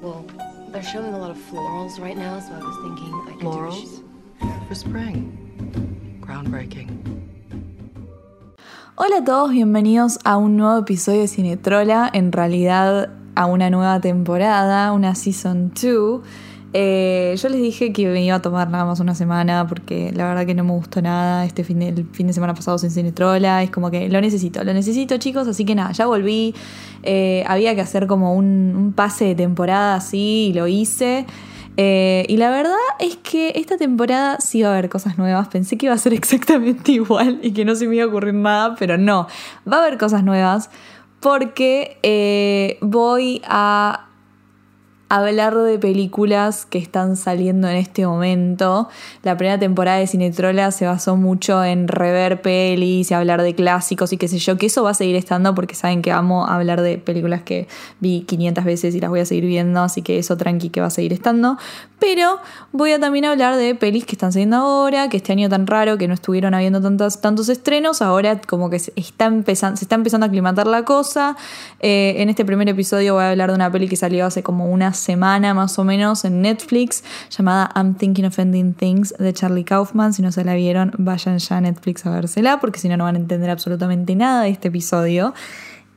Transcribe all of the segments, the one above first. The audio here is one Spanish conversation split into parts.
Well, they're showing a lot of florals right now, so I was thinking I could do Florals? shoot. For spring. Groundbreaking. Hola a todos, bienvenidos a un nuevo episodio de Cinetrola, en realidad a una nueva temporada, una Season 2. Eh, yo les dije que me iba a tomar nada más una semana porque la verdad que no me gustó nada este fin de, el fin de semana pasado sin Cinetrola, es como que lo necesito, lo necesito chicos, así que nada, ya volví, Eh, había que hacer como un, pase de temporada así y lo hice. Eh, y la verdad es que esta temporada sí iba a haber cosas nuevas. Pensé que iba a ser exactamente igual y que no se me iba a ocurrir nada, pero no. Va a haber cosas nuevas porque voy a hablar de películas que están saliendo en este momento. La primera temporada de Cinetrola se basó mucho en rever pelis y hablar de clásicos y qué sé yo, que eso va a seguir estando porque saben que amo hablar de películas que vi 500 veces y las voy a seguir viendo, así que eso tranqui que va a seguir estando. Pero voy a también hablar de pelis que están saliendo ahora, que este año tan raro que no estuvieron habiendo tantos, estrenos, ahora como que se está, empezando, se está empezando a aclimatar la cosa. Eh, en este primer episodio voy a hablar de una peli que salió hace como una semana más o menos en Netflix, llamada I'm Thinking of Ending Things de Charlie Kaufman. Si no se la vieron, vayan ya a Netflix a vérsela, porque si no, no van a entender absolutamente nada de este episodio.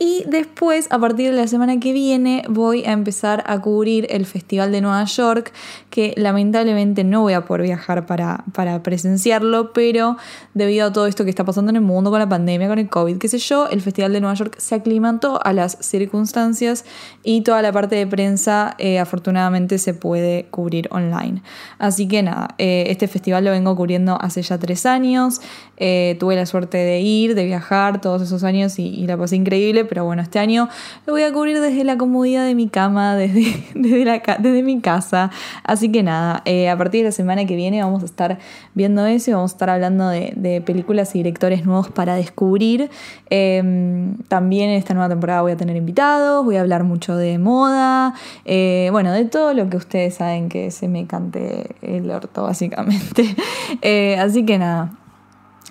Y después, a partir de la semana que viene, voy a empezar a cubrir el Festival de Nueva York, que lamentablemente no voy a poder viajar para, para presenciarlo, pero debido a todo esto que está pasando en el mundo con la pandemia, con el COVID, qué sé yo, el Festival de Nueva York se aclimató a las circunstancias y toda la parte de prensa eh, afortunadamente se puede cubrir online. Así que nada, eh, este festival lo vengo cubriendo hace ya tres años, eh, tuve la suerte de ir, de viajar todos esos años y, y la pasé increíble, pero bueno, este año lo voy a cubrir desde la comodidad de mi cama, desde, desde, mi casa. Así que nada, eh, a partir de la semana que viene vamos a estar viendo eso y vamos a estar hablando de, películas y directores nuevos para descubrir. Eh, también en esta nueva temporada voy a tener invitados, voy a hablar mucho de moda, eh, bueno, de todo lo que ustedes saben que se me cante el orto, básicamente. Eh, así que nada.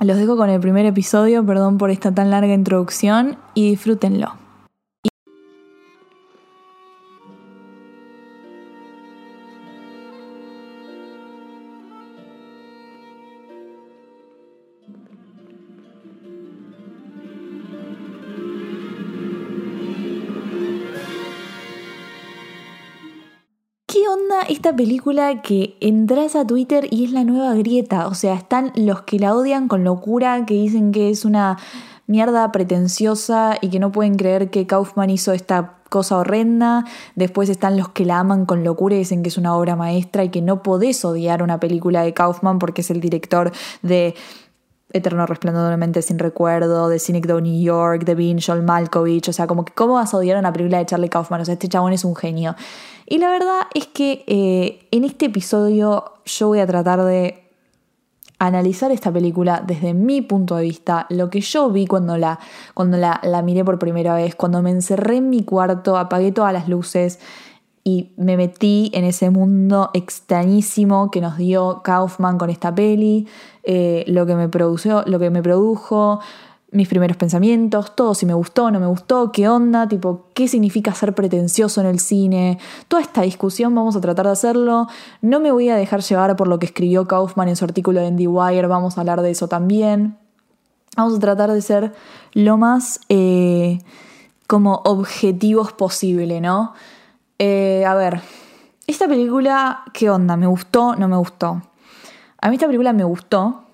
Los dejo con el primer episodio, perdón por esta tan larga introducción y disfrútenlo. Esta película que entras a Twitter y es la nueva grieta? O sea, están los que la odian con locura, que dicen que es una mierda pretenciosa y que no pueden creer que Kaufman hizo esta cosa horrenda. Después están los que la aman con locura y dicen que es una obra maestra y que no podés odiar una película de Kaufman porque es el director de Eterno Resplandor de mente sin recuerdo, de Cynic Dog New York, de Bean Joel Malkovich, o sea, como que cómo vas a odiar una película de Charlie Kaufman, o sea, este chabón es un genio. Y la verdad es que eh, en este episodio yo voy a tratar de analizar esta película desde mi punto de vista, lo que yo vi cuando la, cuando la, la miré por primera vez, cuando me encerré en mi cuarto, apagué todas las luces y me metí en ese mundo extrañísimo que nos dio Kaufman con esta peli, eh, lo, que me produjo, lo que me produjo, mis primeros pensamientos, todo, si me gustó, no me gustó, qué onda, tipo, qué significa ser pretencioso en el cine. Toda esta discusión vamos a tratar de hacerlo. No me voy a dejar llevar por lo que escribió Kaufman en su artículo de IndieWire, vamos a hablar de eso también. Vamos a tratar de ser lo más eh, como objetivos posible, ¿no? Eh, a ver, esta película, ¿qué onda? ¿Me gustó? ¿No me gustó? A mí esta película me gustó,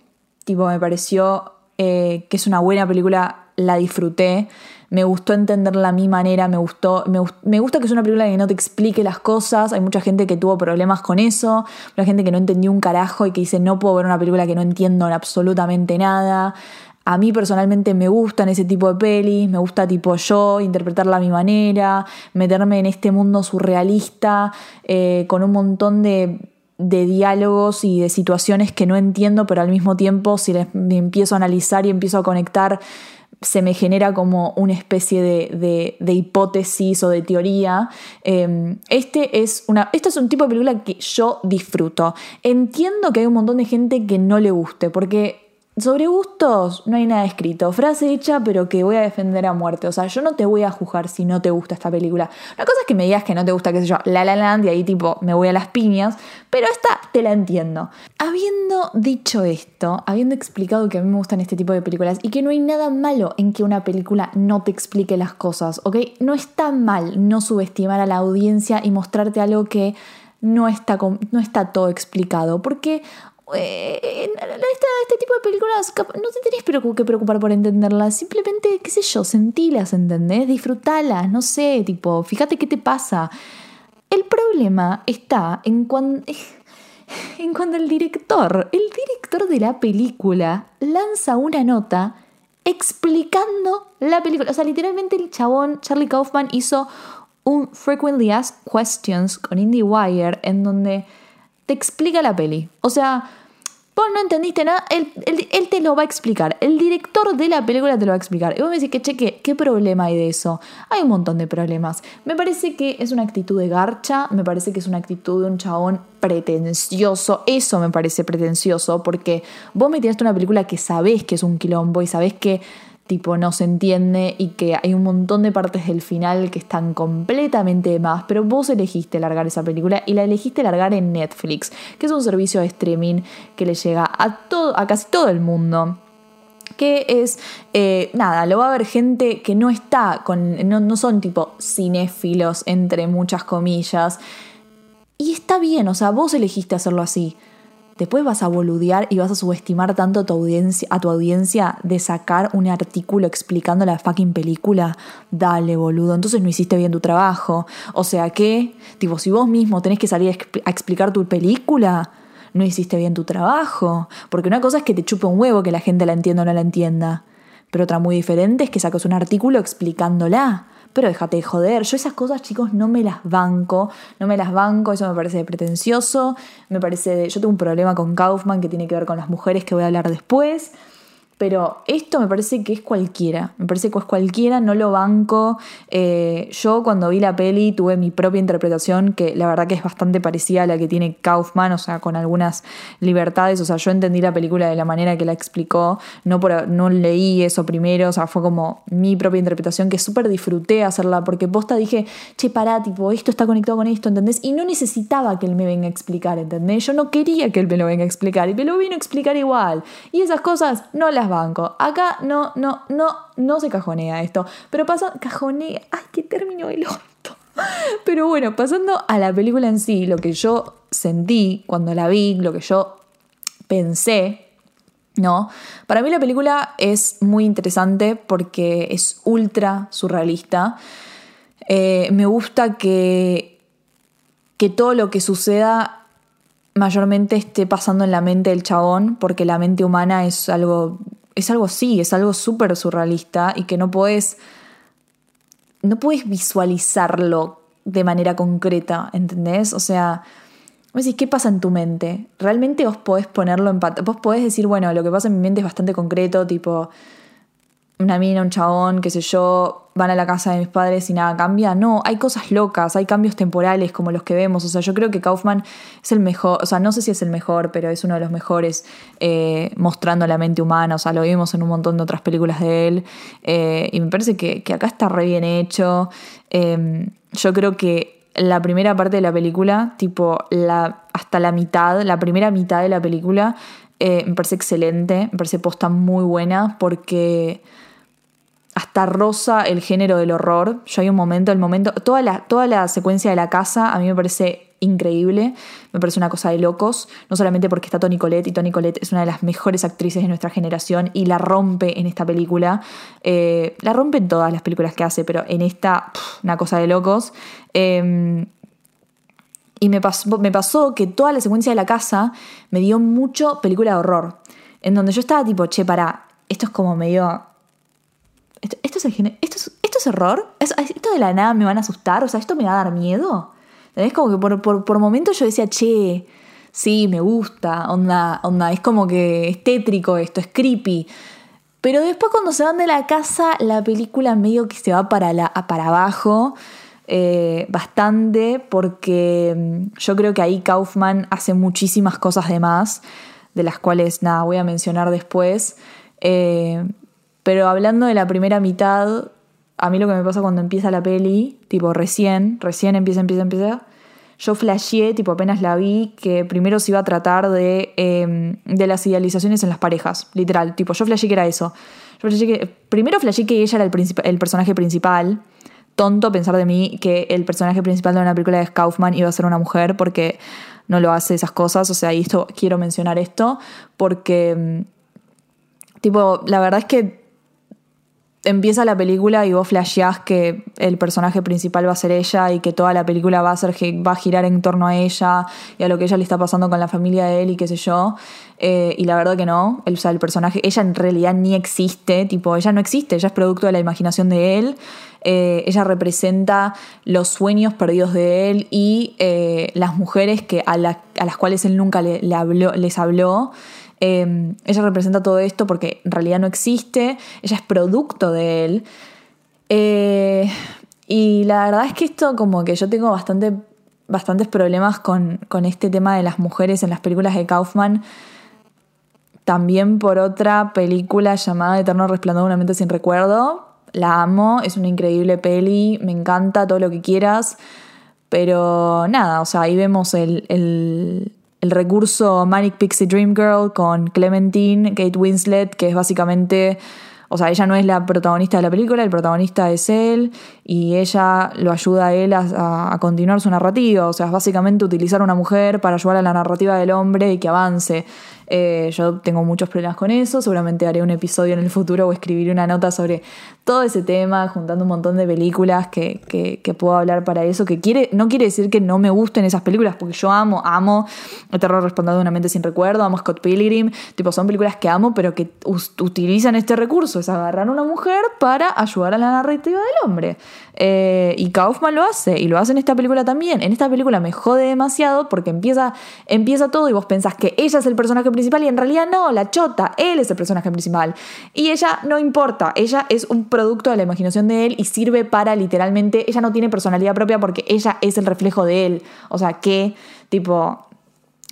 tipo, me pareció eh, que es una buena película, la disfruté, me gustó entenderla a mi manera, me gustó, me, me gusta que es una película que no te explique las cosas, hay mucha gente que tuvo problemas con eso, mucha gente que no entendió un carajo y que dice no puedo ver una película que no entiendo absolutamente nada. A mí personalmente me gustan ese tipo de pelis, me gusta tipo yo, interpretarla a mi manera, meterme en este mundo surrealista, eh, con un montón de, de diálogos y de situaciones que no entiendo, pero al mismo tiempo si les, empiezo a analizar y empiezo a conectar, se me genera como una especie de, de- hipótesis o de teoría. Eh, este es una, este es un tipo de película que yo disfruto. Entiendo que hay un montón de gente que no le guste, porque sobre gustos no hay nada escrito. Frase hecha, pero que voy a defender a muerte. O sea, yo no te voy a juzgar si no te gusta esta película. Una cosa es que me digas que no te gusta, qué sé yo, La La Land, y ahí tipo me voy a las piñas. Pero esta te la entiendo. Habiendo dicho esto, habiendo explicado que a mí me gustan este tipo de películas y que no hay nada malo en que una película no te explique las cosas, ¿ok? No está mal no subestimar a la audiencia y mostrarte algo que no está, no está todo explicado. Porque este, tipo de películas no te tenés que preocupar por entenderlas, simplemente, qué sé yo, sentilas, ¿entendés? Disfrutalas, no sé, tipo, fíjate qué te pasa. El problema está en cuando, en cuando el director, el director de la película, lanza una nota explicando la película. O sea, literalmente el chabón, Charlie Kaufman, hizo un Frequently Asked Questions con IndieWire en donde te explica la peli. O sea, vos no entendiste nada, él, te lo va a explicar. El director de la película te lo va a explicar. Y vos me decís que, cheque, ¿qué problema hay de eso? Hay un montón de problemas. Me parece que es una actitud de garcha, me parece que es una actitud de un chabón pretencioso. Eso me parece pretencioso porque vos me tiraste una película que sabés que es un quilombo y sabés que tipo no se entiende y que hay un montón de partes del final que están completamente más, pero vos elegiste largar esa película y la elegiste largar en Netflix, que es un servicio de streaming que le llega a, todo, a casi todo el mundo que es, eh, nada, lo va a ver gente que no está con, no, no son tipo cinéfilos, entre muchas comillas. Y está bien, o sea, vos elegiste hacerlo así después vas a boludear y vas a subestimar tanto a tu audiencia, a tu audiencia de sacar un artículo explicando la fucking película. Dale, boludo, entonces no hiciste bien tu trabajo. O sea que, tipo, si vos mismo tenés que salir a explicar tu película, no hiciste bien tu trabajo. Porque una cosa es que te chupe un huevo que la gente la entienda o no la entienda. Pero otra muy diferente es que sacas un artículo explicándola pero déjate de joder. Yo esas cosas, chicos, no me las banco, no me las banco, eso me parece pretencioso, me parece... Yo tengo un problema con Kaufman que tiene que ver con las mujeres que voy a hablar después. Pero esto me parece que es cualquiera, me parece que es cualquiera, no lo banco. Eh, yo cuando vi la peli tuve mi propia interpretación, que la verdad que es bastante parecida a la que tiene Kaufman, o sea, con algunas libertades. O sea, yo entendí la película de la manera que la explicó, no, por, no leí eso primero, o sea, fue como mi propia interpretación que súper disfruté hacerla, porque posta dije, che, pará, tipo, esto está conectado con esto, ¿entendés? Y no necesitaba que él me venga a explicar, ¿entendés? Yo no quería que él me lo venga a explicar, y me lo vino a explicar igual. Y esas cosas no las banco. Acá no, no, no, no se cajonea esto. Pero pasa, cajonea, ay, qué término el orto. Pero bueno, pasando a la película en sí, lo que yo sentí cuando la vi, lo que yo pensé, ¿no? Para mí la película es muy interesante porque es ultra surrealista. Eh, me gusta que, que todo lo que suceda mayormente esté pasando en la mente del chabón, porque la mente humana es algo es algo así, es algo súper surrealista y que no puedes, no puedes visualizarlo de manera concreta, ¿entendés? O sea, vos decís, ¿qué pasa en tu mente? Realmente vos podés ponerlo en vos podés decir, bueno, lo que pasa en mi mente es bastante concreto, tipo, una mina, un chabón, qué sé yo, van a la casa de mis padres y nada cambia. No, hay cosas locas, hay cambios temporales como los que vemos. O sea, yo creo que Kaufman es el mejor, o sea, no sé si es el mejor, pero es uno de los mejores eh, mostrando la mente humana. O sea, lo vimos en un montón de otras películas de él. Eh, y me parece que, acá está re bien hecho. Em, yo creo que la primera parte de la película, tipo hasta la mitad, la primera mitad de la película, eh, me parece excelente, me parece posta muy buena porque hasta rosa el género del horror. Yo hay un momento, el momento, toda la, toda la secuencia de la casa a mí me parece increíble, me parece una cosa de locos, no solamente porque está Toni Collette y Toni Collette es una de las mejores actrices de nuestra generación y la rompe en esta película, eh, la rompe en todas las películas que hace, pero en esta, una cosa de locos. Em, y me pasó, me pasó que toda la secuencia de la casa me dio mucho película de horror, en donde yo estaba tipo, che, para, esto es como medio ¿Esto, es, esto, es, ¿Esto es error? ¿Esto de la nada me van a asustar? O sea, ¿esto me va a dar miedo? Es como que por, por, momentos yo decía, che, sí, me gusta, onda, onda, es como que es tétrico esto, es creepy. Pero después cuando se van de la casa, la película medio que se va para abajo eh, bastante, porque mm, yo creo que ahí Kaufman hace muchísimas cosas de más. de las cuales, nada, voy a mencionar después. Eh, pero hablando de la primera mitad, a mí lo que me pasa cuando empieza la peli, tipo recién, recién empieza, empieza, empieza, yo flasheé, tipo apenas la vi, que primero se iba a tratar de, em, de las idealizaciones en las parejas, literal, tipo yo flasheé que era eso. Yo flashé que, primero flasheé que ella era el, el personaje principal, tonto pensar de mí que el personaje principal de una película de Kaufman iba a ser una mujer porque no lo hace esas cosas, o sea, y esto quiero mencionar esto porque em, tipo, la verdad es que empieza la película y vos flasheás que el personaje principal va a ser ella y que toda la película va a, ser, va a girar en torno a ella y a lo que ella le está pasando con la familia de él y qué sé yo. Eh, y la verdad que no, o sea, el personaje, ella en realidad ni existe, tipo, ella no existe, ella es producto de la imaginación de él. Eh, ella representa los sueños perdidos de él y eh, las mujeres que, a, a, las cuales él nunca le habló, les habló. Em, ella representa todo esto porque en realidad no existe, ella es producto de él. Eh, y la verdad es que esto como que yo tengo bastante, bastantes problemas con, con este tema de las mujeres en las películas de Kaufman. También por otra película llamada Eterno Resplandor de una mente sin recuerdo. La amo, es una increíble peli, me encanta todo lo que quieras. Pero nada, o sea, ahí vemos el, el recurso Manic Pixie Dream Girl con Clementine, Kate Winslet, que es básicamente, o sea, ella no es la protagonista de la película, el protagonista es él y ella lo ayuda a él a, a continuar su narrativa, o sea, es básicamente utilizar a una mujer para ayudar a la narrativa del hombre y que avance. Eh, yo tengo muchos problemas con eso, seguramente haré un episodio en el futuro o escribiré una nota sobre todo ese tema, juntando un montón de películas que, que, puedo hablar para eso, que quiere, no quiere decir que no me gusten esas películas, porque yo amo, amo El terror respondido de una mente sin recuerdo, amo Scott Pilgrim, tipo son películas que amo, pero que utilizan este recurso, es agarrar a una mujer para ayudar a la narrativa del hombre. Eh, y Kaufman lo hace, y lo hace en esta película también. En esta película me jode demasiado porque empieza, empieza todo y vos pensás que ella es el personaje principal y en realidad no, la chota, él es el personaje principal. Y ella no importa, ella es un producto de la imaginación de él y sirve para literalmente, ella no tiene personalidad propia porque ella es el reflejo de él. O sea, que tipo...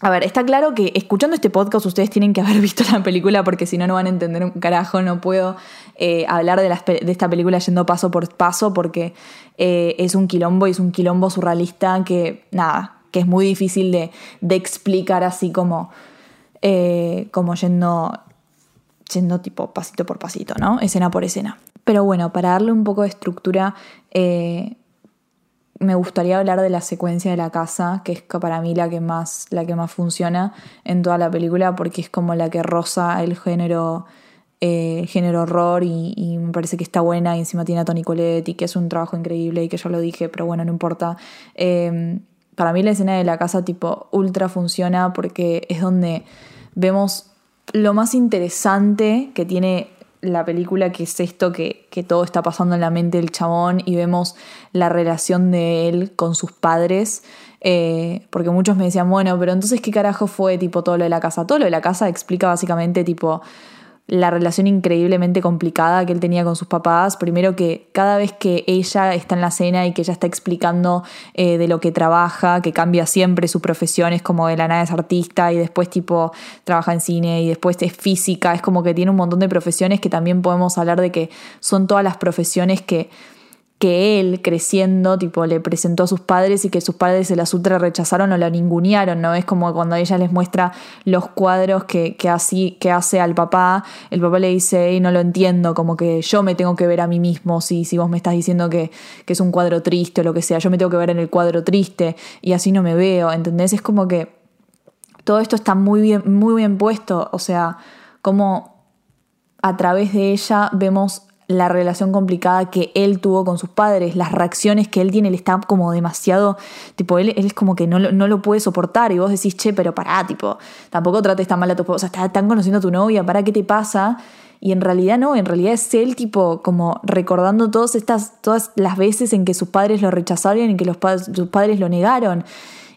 A ver, está claro que escuchando este podcast ustedes tienen que haber visto la película porque si no, no van a entender un carajo. No puedo eh, hablar de, esta película yendo paso por paso porque eh, es un quilombo y es un quilombo surrealista que, nada, que es muy difícil de explicar así como, eh, como yendo, yendo tipo pasito por pasito, ¿no? Escena por escena. Pero bueno, para darle un poco de estructura, me gustaría hablar de la secuencia de la casa, que es para mí la que más, la que más funciona en toda la película, porque es como la que roza el género, eh, género horror y, me parece que está buena y encima tiene a Tony Colette y que es un trabajo increíble y que ya lo dije, pero bueno, no importa. Para mí la escena de la casa tipo ultra funciona porque es donde vemos lo más interesante que tiene la película, que es esto que, que, todo está pasando en la mente del chabón y vemos la relación de él con sus padres. Eh, porque muchos me decían, bueno, pero entonces, ¿qué carajo fue tipo todo lo de la casa? Todo lo de la casa explica básicamente tipo la relación increíblemente complicada que él tenía con sus papás. Primero que cada vez que ella está en la cena y que ella está explicando eh, de lo que trabaja, que cambia siempre su profesión, es como de la nada es artista y después tipo trabaja en cine y después es física, es como que tiene un montón de profesiones que también podemos hablar de que son todas las profesiones que que él creciendo, tipo, le presentó a sus padres y que sus padres se las ultra rechazaron o la ningunearon, ¿no? Es como cuando ella les muestra los cuadros que, que, así, que hace al papá, el papá le dice, y no lo entiendo, como que yo me tengo que ver a mí mismo, si, si vos me estás diciendo que, que es un cuadro triste o lo que sea, yo me tengo que ver en el cuadro triste y así no me veo, ¿entendés? Es como que todo esto está muy bien, muy bien puesto, o sea, como a través de ella vemos la relación complicada que él tuvo con sus padres, las reacciones que él tiene, él está como demasiado, tipo, él, es como que no, no, lo puede soportar y vos decís, che, pero pará, tipo, tampoco trates tan mal a tu esposa, están conociendo a tu novia, ¿para qué te pasa? Y en realidad no, en realidad es él tipo como recordando todas estas, todas las veces en que sus padres lo rechazaron y que los sus padres lo negaron.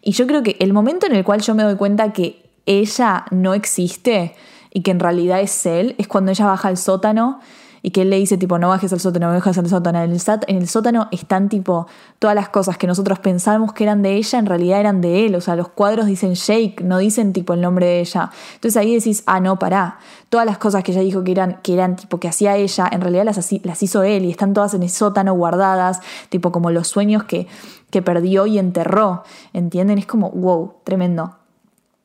Y yo creo que el momento en el cual yo me doy cuenta que ella no existe y que en realidad es él, es cuando ella baja al sótano y que él le dice tipo, no bajes al sótano, no bajes al sótano. En el, sótano están tipo todas las cosas que nosotros pensábamos que eran de ella, en realidad eran de él. O sea, los cuadros dicen Jake, no dicen tipo el nombre de ella. Entonces ahí decís, ah, no, pará. Todas las cosas que ella dijo que eran, que eran tipo que hacía ella, en realidad las, las hizo él y están todas en el sótano guardadas, tipo como los sueños que, que perdió y enterró. ¿Entienden? Es como, wow, tremendo.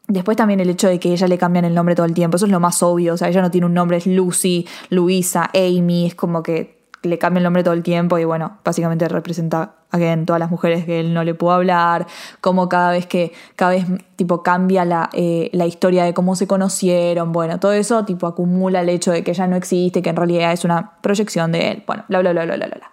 Después también el hecho de que ella le cambian el nombre todo el tiempo, eso es lo más obvio, o sea, ella no tiene un nombre, es Lucy, Luisa, Amy, es como que le cambia el nombre todo el tiempo y bueno, básicamente representa a todas las mujeres que él no le pudo hablar, como cada vez que, cada vez tipo cambia la, eh, la, historia de cómo se conocieron, bueno, todo eso tipo acumula el hecho de que ella no existe, que en realidad es una proyección de él, bueno, bla, bla, bla, bla, bla, bla.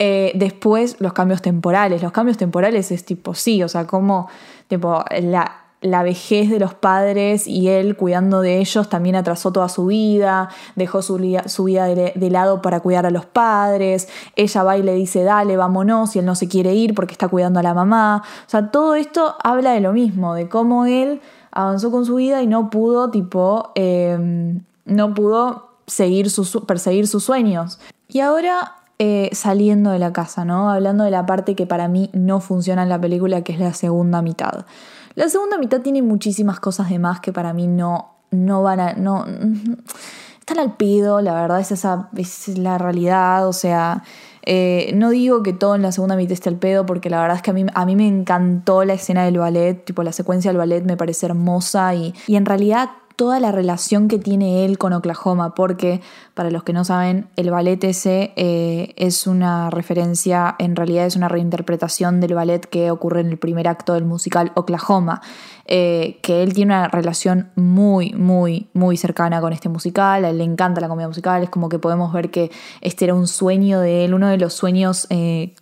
Eh, después los cambios temporales, los cambios temporales es tipo, sí, o sea, como tipo la la vejez de los padres y él cuidando de ellos también atrasó toda su vida, dejó su, vida de, lado para cuidar a los padres, ella va y le dice dale, vámonos, y él no se quiere ir porque está cuidando a la mamá. O sea, todo esto habla de lo mismo, de cómo él avanzó con su vida y no pudo, tipo, em, no pudo seguir perseguir sus sueños. Y ahora eh, saliendo de la casa, ¿no? Hablando de la parte que para mí no funciona en la película, que es la segunda mitad. La segunda mitad tiene muchísimas cosas de más que para mí no, no van a. No, están al pedo, la verdad, es esa es la realidad. O sea, eh, no digo que todo en la segunda mitad esté al pedo, porque la verdad es que a mí, a mí me encantó la escena del ballet, tipo la secuencia del ballet me parece hermosa y, y en realidad toda la relación que tiene él con Oklahoma, porque para los que no saben, el ballet ese eh, es una referencia, en realidad es una reinterpretación del ballet que ocurre en el primer acto del musical Oklahoma, eh, que él tiene una relación muy, muy, muy cercana con este musical, a él le encanta la comedia musical, es como que podemos ver que este era un sueño de él, uno de los sueños... Eh,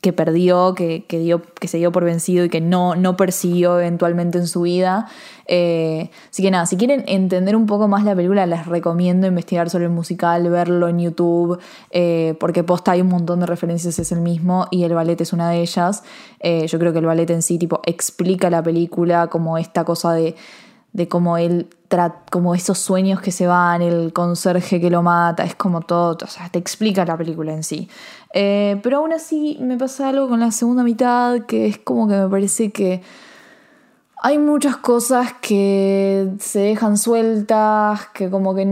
que perdió, que, dio, que se dio por vencido y que no, no persiguió eventualmente en su vida. Eh, así que nada, si quieren entender un poco más la película, les recomiendo investigar sobre el musical, verlo en YouTube, eh, porque posta hay un montón de referencias, es el mismo, y el ballet es una de ellas. Eh, yo creo que el ballet en sí tipo, explica la película como esta cosa de, de cómo él como esos sueños que se van, el conserje que lo mata, es como todo, o sea, te explica la película en sí. Eh, pero aún así me pasa algo con la segunda mitad que es como que me parece que hay muchas cosas que se dejan sueltas, que como que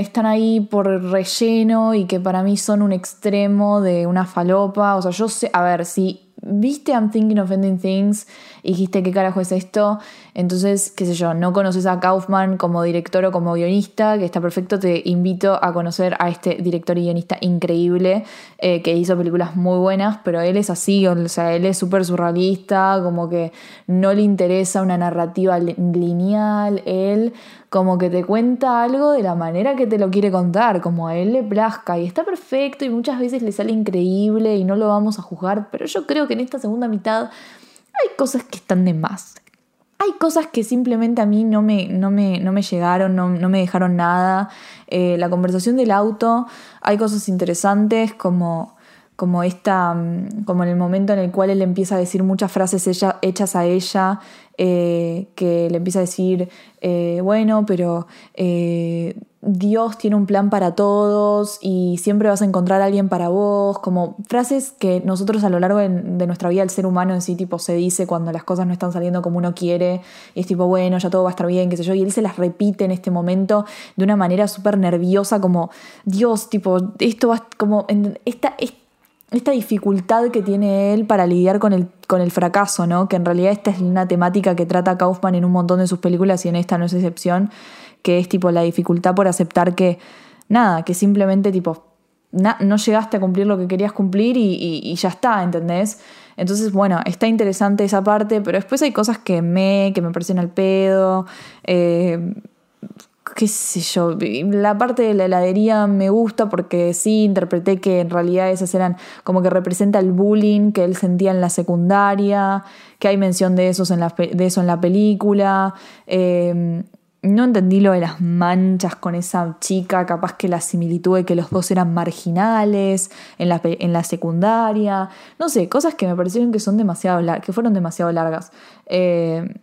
están ahí por relleno y que para mí son un extremo de una falopa. O sea, yo sé, a ver, si viste I'm Thinking of Ending Things y dijiste qué carajo es esto, entonces, qué sé yo, no conoces a Kaufman como director o como guionista, que está perfecto, te invito a conocer a este director y guionista increíble eh, que hizo películas muy buenas, pero él es así, o sea, él es súper surrealista, como que no le interesa una narrativa lineal, él como que te cuenta algo de la manera que te lo quiere contar, como a él le plazca y está perfecto y muchas veces le sale increíble y no lo vamos a juzgar, pero yo creo que en esta segunda mitad hay cosas que están de más. Hay cosas que simplemente a mí no me, no me, no me llegaron, no, me dejaron nada. Eh, la conversación del auto, hay cosas interesantes como, como esta, mm, como en el momento en el cual él empieza a decir muchas frases hechas a ella eh, que le empieza a decir, eh, bueno, pero eh, Dios tiene un plan para todos y siempre vas a encontrar a alguien para vos, como frases que nosotros a lo largo de, nuestra vida, el ser humano en sí, tipo, se dice cuando las cosas no están saliendo como uno quiere, y es tipo, bueno, ya todo va a estar bien, qué sé yo, y él se las repite en este momento de una manera súper nerviosa, como, Dios, tipo, esto va como, esta, esta esta dificultad que tiene él para lidiar con el, con el fracaso, ¿no? Que en realidad esta es una temática que trata Kaufman en un montón de sus películas y en esta no es excepción, que es tipo la dificultad por aceptar que, nada, que simplemente tipo, no llegaste a cumplir lo que querías cumplir y, ya está, ¿entendés? Entonces, bueno, está interesante esa parte, pero después hay cosas que me, que me parecen al pedo. Eh, qué sé yo, la parte de la heladería me gusta porque sí interpreté que en realidad esas eran como que representa el bullying que él sentía en la secundaria, que hay mención de, esos en la, de eso en la película. Em, no entendí lo de las manchas con esa chica, capaz que la similitud de que los dos eran marginales en la, en la secundaria. No sé, cosas que me parecieron que son demasiado que fueron demasiado largas. Eh,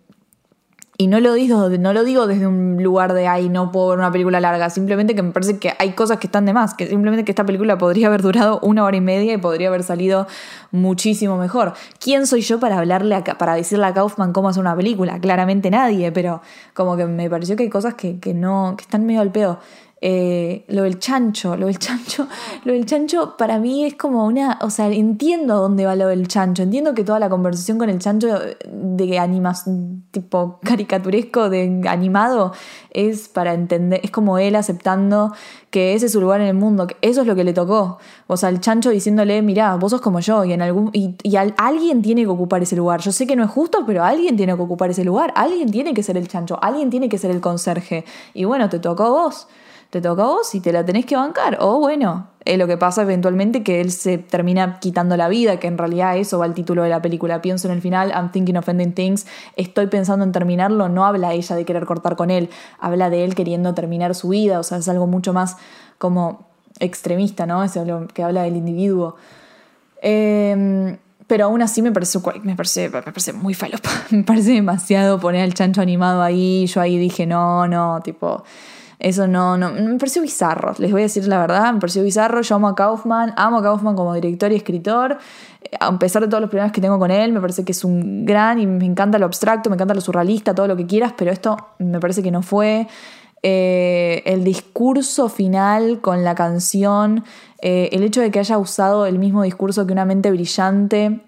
Y no lo, digo, no lo digo desde un lugar de, ay, no puedo ver una película larga. Simplemente que me parece que hay cosas que están de más. Que simplemente que esta película podría haber durado una hora y media y podría haber salido muchísimo mejor. ¿Quién soy yo para hablarle, a, para decirle a Kaufman cómo hacer una película? Claramente nadie, pero como que me pareció que hay cosas que, que no, que están medio al pedo. Eh, lo del chancho, lo del chancho, lo del chancho para mí es como una, o sea, entiendo dónde va lo del chancho, entiendo que toda la conversación con el chancho de animas, tipo caricaturesco, de animado, es para entender, es como él aceptando que ese es su lugar en el mundo, que eso es lo que le tocó, o sea, el chancho diciéndole, mirá, vos sos como yo, y en algún, y, alguien tiene que ocupar ese lugar, yo sé que no es justo, pero alguien tiene que ocupar ese lugar, alguien tiene que ser el chancho, alguien tiene que ser el conserje, y bueno, te tocó vos te toca a vos y te la tenés que bancar. O bueno, es lo que pasa eventualmente que él se termina quitando la vida, que en realidad eso va al título de la película. Pienso en el final, I'm thinking of ending things, estoy pensando en terminarlo, no habla ella de querer cortar con él, habla de él queriendo terminar su vida, o sea, es algo mucho más como extremista, ¿no? Es algo que habla del individuo. Em, pero aún así me parece, me parece, me parece muy falopa, me parece demasiado poner al chancho animado ahí, yo ahí dije, no, no, tipo eso no, no, me pareció bizarro, les voy a decir la verdad, me pareció bizarro. Yo amo a Kaufman, amo a Kaufman como director y escritor. A pesar de todos los problemas que tengo con él, me parece que es un gran y me encanta lo abstracto, me encanta lo surrealista, todo lo que quieras, pero esto me parece que no fue. Eh, el discurso final con la canción, eh, el hecho de que haya usado el mismo discurso que una mente brillante,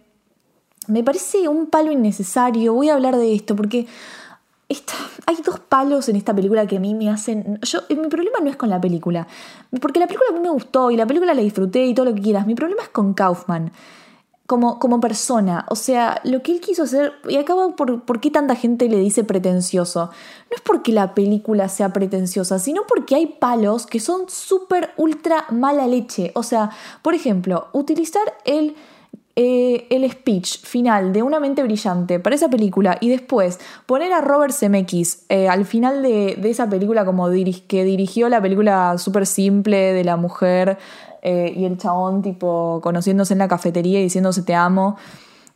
me parece un palo innecesario. Voy a hablar de esto porque hay dos palos en esta película que a mí me hacen. Yo, mi problema no es con la película. Porque la película a mí me gustó y la película la disfruté y todo lo que quieras. Mi problema es con Kaufman. Como, como persona. O sea, lo que él quiso hacer. Y acabo por, por qué tanta gente le dice pretencioso. No es porque la película sea pretenciosa, sino porque hay palos que son súper ultra mala leche. O sea, por ejemplo, utilizar el eh, el speech final de Una mente brillante para esa película y después poner a Robert Zemeckis eh, al final de, esa película como que dirigió la película súper simple de la mujer eh, y el chabón tipo conociéndose en la cafetería y diciéndose te amo.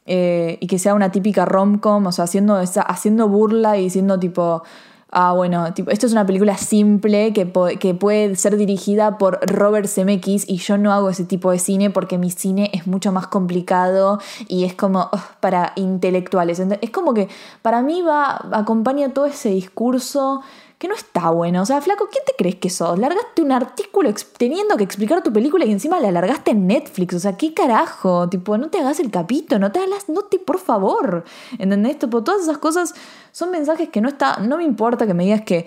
y que sea una típica rom-com, o sea, haciendo, haciendo burla y diciendo tipo, ah, bueno, tipo, esto es una película simple que, puede ser dirigida por Robert Zemeckis y yo no hago ese tipo de cine porque mi cine es mucho más complicado y es como para intelectuales. Es como que para mí va, acompaña todo ese discurso que no está bueno. O sea, flaco, ¿quién te crees que sos? Largaste un artículo teniendo que explicar tu película y encima la largaste en Netflix. O sea, ¿qué carajo? Tipo, no te hagas el capito, no te hagas, no te, por favor. ¿Entendés? Tipo, todas esas cosas son mensajes que no está, no me importa que me digas que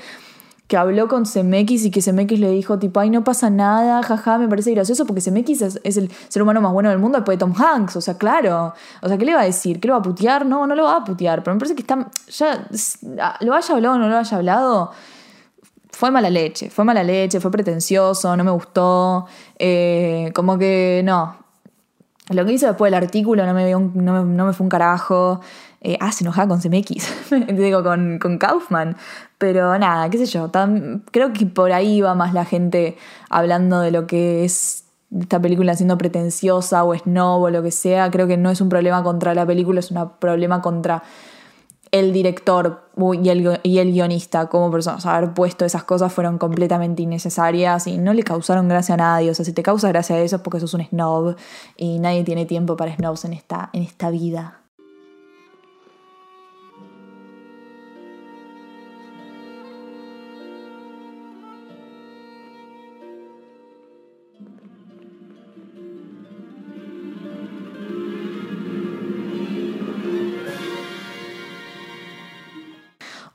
que habló con CMX y que CMX le dijo tipo, ay, no pasa nada, jaja, me parece gracioso porque CMX es, es, el ser humano más bueno del mundo después de Tom Hanks, o sea, claro, o sea, ¿qué le va a decir? ¿Qué le va a putear? No, no lo va a putear, pero me parece que está, ya, lo haya hablado o no lo haya hablado, fue mala leche, fue mala leche, fue pretencioso, no me gustó, eh, como que no. Lo que hizo después del artículo no me, no no me fue un carajo. Eh, ah, se enojaba con CMX, digo, con, Kaufman. Pero nada, qué sé yo, creo que por ahí va más la gente hablando de lo que es esta película siendo pretenciosa o snob o lo que sea. Creo que no es un problema contra la película, es un problema contra el director y el, y el guionista como personas. haber puesto esas cosas fueron completamente innecesarias y no le causaron gracia a nadie. O sea, si te causa gracia a eso es porque sos un snob y nadie tiene tiempo para snobs en esta, en esta vida.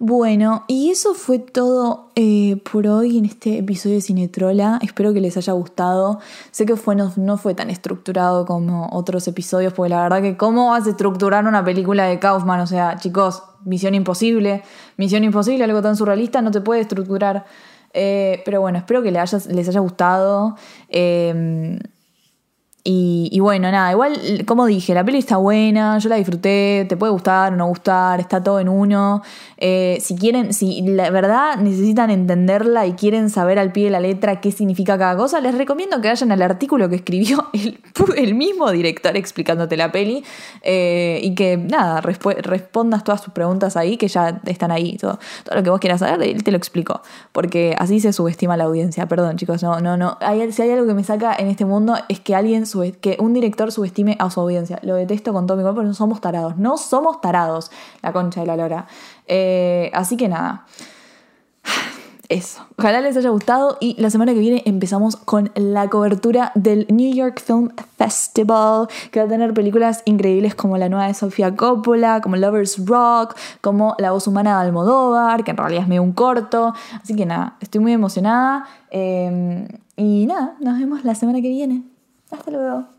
Bueno, y eso fue todo eh, por hoy en este episodio de Cinetrola. Espero que les haya gustado. Sé que fue, no, fue tan estructurado como otros episodios, porque la verdad que cómo vas a estructurar una película de Kaufman, o sea, chicos, misión imposible, misión imposible, algo tan surrealista no te puede estructurar. Eh, pero bueno, espero que les haya, gustado. Eh, Y, bueno, nada, igual, como dije, la peli está buena, yo la disfruté, te puede gustar o no gustar, está todo en uno. Eh, si quieren, si la verdad necesitan entenderla y quieren saber al pie de la letra qué significa cada cosa, les recomiendo que vayan al artículo que escribió el, mismo director explicándote la peli eh, y que nada, respondas todas tus preguntas ahí, que ya están ahí. Todo, todo lo que vos quieras saber, él te lo explicó. Porque así se subestima la audiencia. Perdón, chicos, no, no, no. si hay algo que me saca en este mundo es que alguien que un director subestime a su audiencia. Lo detesto con todo mi cuerpo, no somos tarados. No somos tarados, la concha de la lora. Eh, así que nada. Eso. Ojalá les haya gustado y la semana que viene empezamos con la cobertura del New York Film Festival, que va a tener películas increíbles como la nueva de Sofía Coppola, como Lovers Rock, como La voz humana de Almodóvar, que en realidad es medio un corto. Así que nada, estoy muy emocionada. Eh, y nada, nos vemos la semana que viene. Hasta luego.